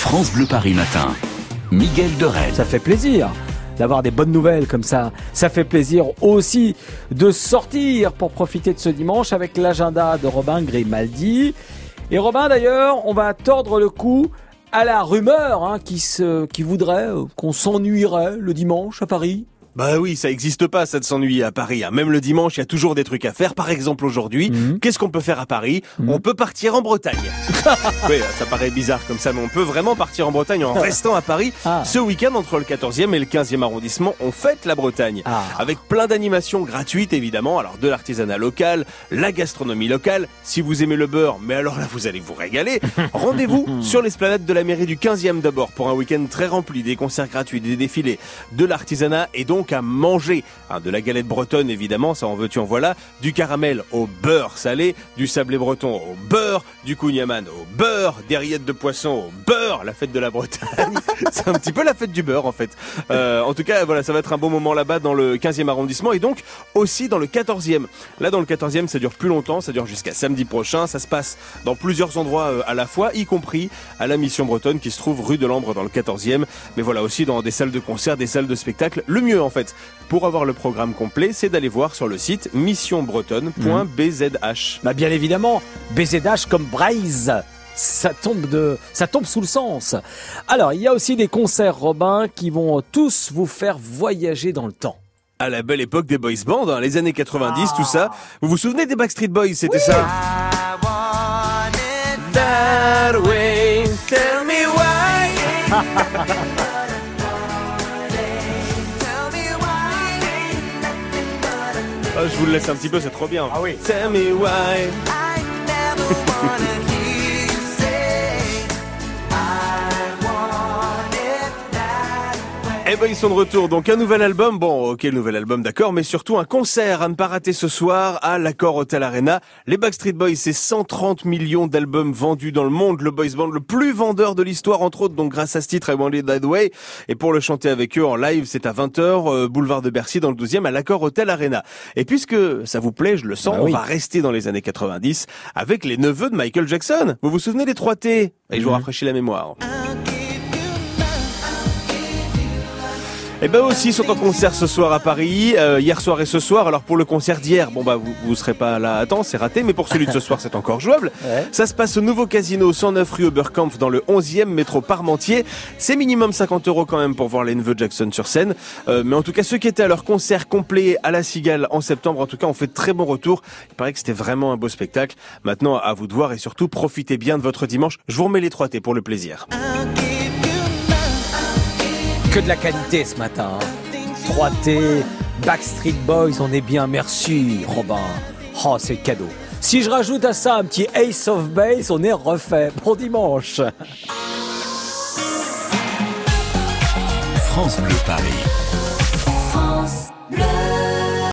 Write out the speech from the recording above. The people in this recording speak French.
France Bleu Paris Matin. Miguel Rennes. Ça fait plaisir d'avoir des bonnes nouvelles comme ça. Ça fait plaisir aussi de sortir pour profiter de ce dimanche avec l'agenda de Robin Grimaldi. Et Robin d'ailleurs, on va tordre le cou à la rumeur hein, qui voudrait euh, qu'on s'ennuierait le dimanche à Paris. Bah oui, ça existe pas, ça de s'ennuyer à Paris. hein. Même le dimanche, il y a toujours des trucs à faire. Par exemple, aujourd'hui, Mhm. qu'est-ce qu'on peut faire à Paris? On peut partir en Bretagne. oui, ça paraît bizarre comme ça, mais on peut vraiment partir en Bretagne en restant à Paris. Ah. Ce week-end, entre le 14e et le 15e arrondissement, on fête la Bretagne. Ah. Avec plein d'animations gratuites, évidemment. Alors, de l'artisanat local, la gastronomie locale. Si vous aimez le beurre, mais alors là, vous allez vous régaler. Rendez-vous sur l'esplanade de la mairie du 15e d'abord pour un week-end très rempli, des concerts gratuits, des défilés, de l'artisanat et donc à manger. Hein, de la galette bretonne, évidemment, ça en veux-tu en voilà. Du caramel au beurre salé, du sablé breton au beurre, du kouign-amann au beurre, des rillettes de poisson au beurre, la fête de la Bretagne. C'est un petit peu la fête du beurre, en fait. Euh, en tout cas, voilà, ça va être un bon moment là-bas dans le 15e arrondissement et donc aussi dans le 14e. Là, dans le 14e, ça dure plus longtemps, ça dure jusqu'à samedi prochain. Ça se passe dans plusieurs endroits euh, à la fois, y compris à la Mission Bretonne qui se trouve rue de l'Ambre dans le 14e. Mais voilà, aussi dans des salles de concert, des salles de spectacle. Le mieux, en fait, pour avoir le programme complet, c'est d'aller voir sur le site missionbretonne.bzh. Bah bien évidemment, BZH comme Braise. Ça tombe de, ça tombe sous le sens. Alors, il y a aussi des concerts Robin qui vont tous vous faire voyager dans le temps. À la belle époque des boys bands, hein, les années 90, tout ça. Vous vous souvenez des Backstreet Boys, c'était ça? je vous le laisse un petit peu, c'est trop bien. Ah oui. Tell me why. Eh ben ils sont de retour, donc un nouvel album, bon ok nouvel album d'accord, mais surtout un concert à ne pas rater ce soir à l'Accor Hotel Arena. Les Backstreet Boys, c'est 130 millions d'albums vendus dans le monde, le boys band le plus vendeur de l'histoire entre autres, donc grâce à ce titre I Want It That Way. Et pour le chanter avec eux en live, c'est à 20h, euh, boulevard de Bercy dans le 12e à l'Accor Hotel Arena. Et puisque ça vous plaît, je le sens, Bah oui. on va rester dans les années 90 avec les neveux de Michael Jackson. Vous vous souvenez des 3 T? Et je vous rafraîchis la mémoire. Eh ben aussi sont en concert ce soir à Paris, euh, hier soir et ce soir. Alors pour le concert d'hier, bon bah vous vous serez pas là à temps, c'est raté, mais pour celui de ce soir c'est encore jouable. Ouais. Ça se passe au nouveau casino 109 rue Oberkampf dans le 11e métro Parmentier. C'est minimum 50 euros quand même pour voir les neveux Jackson sur scène. Euh, mais en tout cas ceux qui étaient à leur concert complet à la Cigale en septembre, en tout cas ont fait de très bon retour. Il paraît que c'était vraiment un beau spectacle. Maintenant à vous de voir et surtout profitez bien de votre dimanche. Je vous remets les 3 T pour le plaisir. Que de la qualité ce matin. hein. 3T, Backstreet Boys, on est bien, merci Robin. Oh, c'est cadeau. Si je rajoute à ça un petit Ace of Base, on est refait pour dimanche. France Bleu Paris.